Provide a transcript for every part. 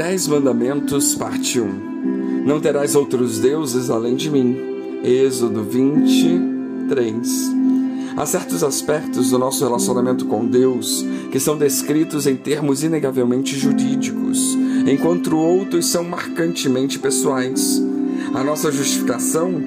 Dez Mandamentos, parte 1 Não terás outros deuses além de mim. Êxodo 23 Há certos aspectos do nosso relacionamento com Deus que são descritos em termos inegavelmente jurídicos, enquanto outros são marcantemente pessoais. A nossa justificação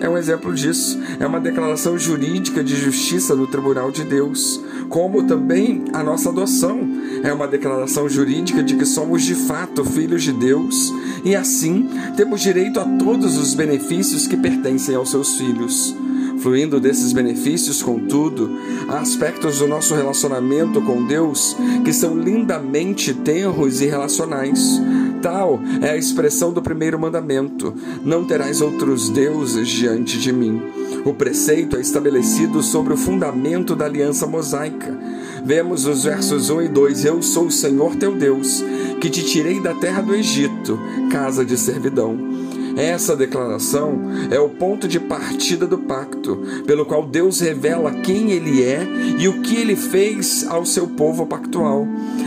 é um exemplo disso. É uma declaração jurídica de justiça no tribunal de Deus, como também a nossa adoção é uma declaração jurídica de que somos de fato filhos de Deus e assim temos direito a todos os benefícios que pertencem aos seus filhos. Fluindo desses benefícios, contudo, há aspectos do nosso relacionamento com Deus que são lindamente tenros e relacionais. Tal é a expressão do primeiro mandamento: Não terás outros deuses diante de mim. O preceito é estabelecido sobre o fundamento da aliança mosaica. Vemos os versos 1 e 2: Eu sou o Senhor teu Deus, que te tirei da terra do Egito, casa de servidão. Essa declaração é o ponto de partida do pacto, pelo qual Deus revela quem Ele é e o que Ele fez ao seu povo pactual.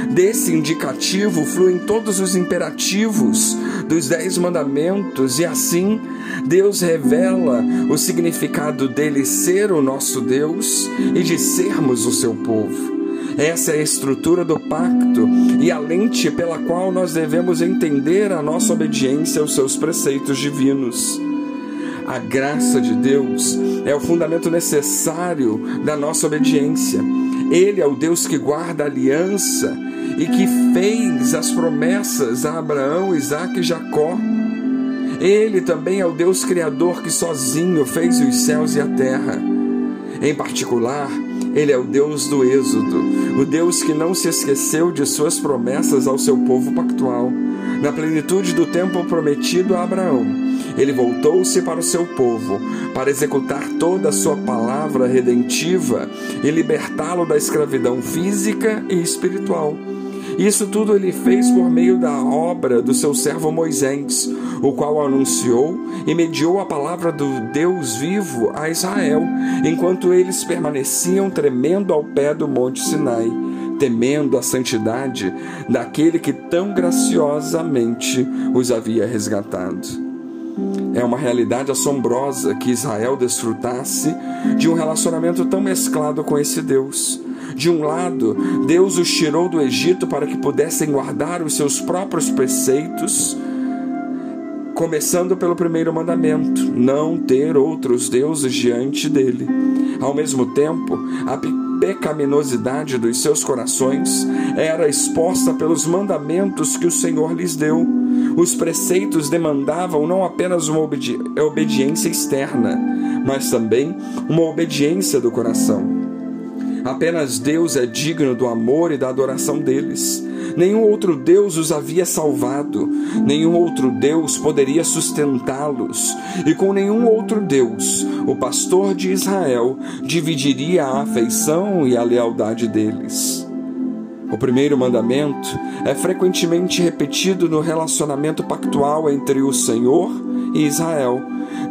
Desse indicativo fluem todos os imperativos dos Dez Mandamentos, e assim Deus revela o significado dele ser o nosso Deus e de sermos o seu povo. Essa é a estrutura do pacto e a lente pela qual nós devemos entender a nossa obediência aos seus preceitos divinos. A graça de Deus é o fundamento necessário da nossa obediência. Ele é o Deus que guarda a aliança e que fez as promessas a Abraão, Isaac e Jacó. Ele também é o Deus Criador que sozinho fez os céus e a terra. Em particular, ele é o Deus do Êxodo, o Deus que não se esqueceu de suas promessas ao seu povo pactual. Na plenitude do tempo prometido a Abraão, ele voltou-se para o seu povo, para executar toda a sua palavra redentiva e libertá-lo da escravidão física e espiritual. Isso tudo ele fez por meio da obra do seu servo Moisés, o qual anunciou e mediou a palavra do Deus vivo a Israel, enquanto eles permaneciam tremendo ao pé do monte Sinai, temendo a santidade daquele que tão graciosamente os havia resgatado. É uma realidade assombrosa que Israel desfrutasse de um relacionamento tão mesclado com esse Deus. De um lado, Deus os tirou do Egito para que pudessem guardar os seus próprios preceitos, começando pelo primeiro mandamento: não ter outros deuses diante dele. Ao mesmo tempo, a pecaminosidade dos seus corações era exposta pelos mandamentos que o Senhor lhes deu. Os preceitos demandavam não apenas uma obedi obediência externa, mas também uma obediência do coração. Apenas Deus é digno do amor e da adoração deles. Nenhum outro Deus os havia salvado, nenhum outro Deus poderia sustentá-los, e com nenhum outro Deus o pastor de Israel dividiria a afeição e a lealdade deles. O primeiro mandamento é frequentemente repetido no relacionamento pactual entre o Senhor e Israel.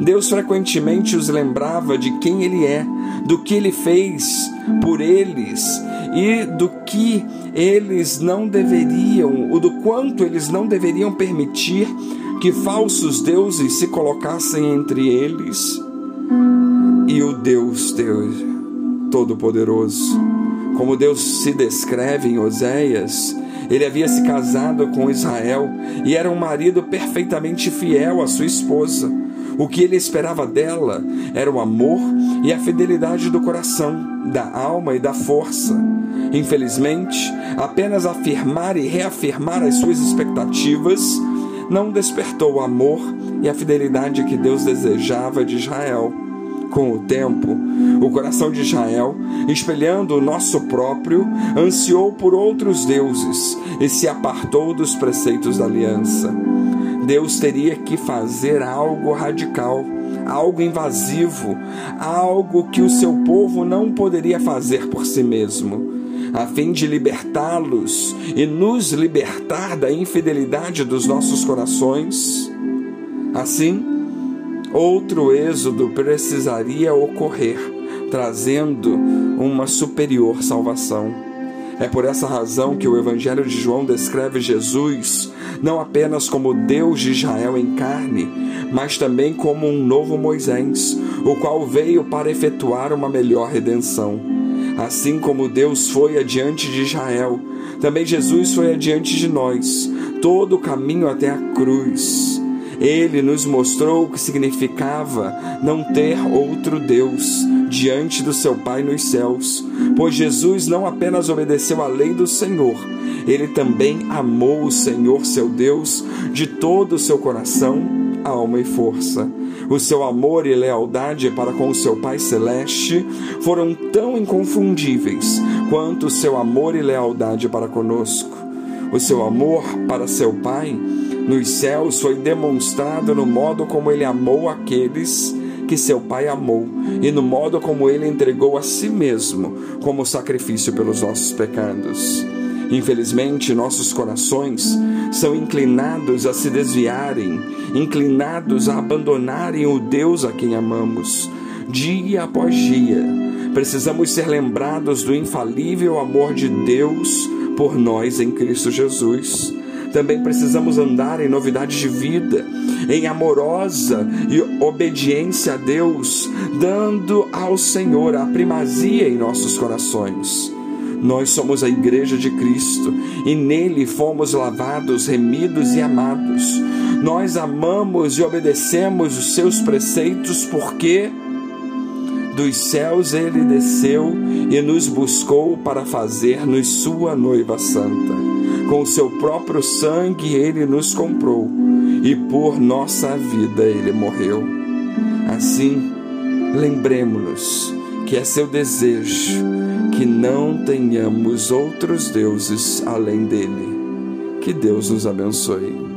Deus frequentemente os lembrava de quem Ele é, do que Ele fez por eles e do que eles não deveriam, ou do quanto eles não deveriam permitir que falsos deuses se colocassem entre eles e o Deus, Deus Todo-Poderoso. Como Deus se descreve em Oséias, ele havia se casado com Israel e era um marido perfeitamente fiel à sua esposa. O que ele esperava dela era o amor e a fidelidade do coração, da alma e da força. Infelizmente, apenas afirmar e reafirmar as suas expectativas não despertou o amor e a fidelidade que Deus desejava de Israel. Com o tempo, o coração de Israel, espelhando o nosso próprio, ansiou por outros deuses e se apartou dos preceitos da aliança. Deus teria que fazer algo radical, algo invasivo, algo que o seu povo não poderia fazer por si mesmo, a fim de libertá-los e nos libertar da infidelidade dos nossos corações. Assim, outro êxodo precisaria ocorrer, trazendo uma superior salvação. É por essa razão que o Evangelho de João descreve Jesus não apenas como Deus de Israel em carne, mas também como um novo Moisés, o qual veio para efetuar uma melhor redenção. Assim como Deus foi adiante de Israel, também Jesus foi adiante de nós, todo o caminho até a cruz. Ele nos mostrou o que significava não ter outro Deus diante do seu Pai nos céus, pois Jesus não apenas obedeceu à lei do Senhor, ele também amou o Senhor seu Deus de todo o seu coração, alma e força. O seu amor e lealdade para com o seu Pai Celeste foram tão inconfundíveis quanto o seu amor e lealdade para conosco. O seu amor para seu Pai nos céus foi demonstrado no modo como ele amou aqueles que seu Pai amou e no modo como ele entregou a si mesmo como sacrifício pelos nossos pecados. Infelizmente, nossos corações são inclinados a se desviarem, inclinados a abandonarem o Deus a quem amamos. Dia após dia, precisamos ser lembrados do infalível amor de Deus por nós em Cristo Jesus. Também precisamos andar em novidade de vida, em amorosa e obediência a Deus, dando ao Senhor a primazia em nossos corações. Nós somos a Igreja de Cristo e nele fomos lavados, remidos e amados. Nós amamos e obedecemos os seus preceitos porque dos céus ele desceu e nos buscou para fazer-nos sua noiva santa. Com seu próprio sangue ele nos comprou e por nossa vida ele morreu. Assim, lembremos-nos que é seu desejo que não tenhamos outros deuses além dele. Que Deus nos abençoe.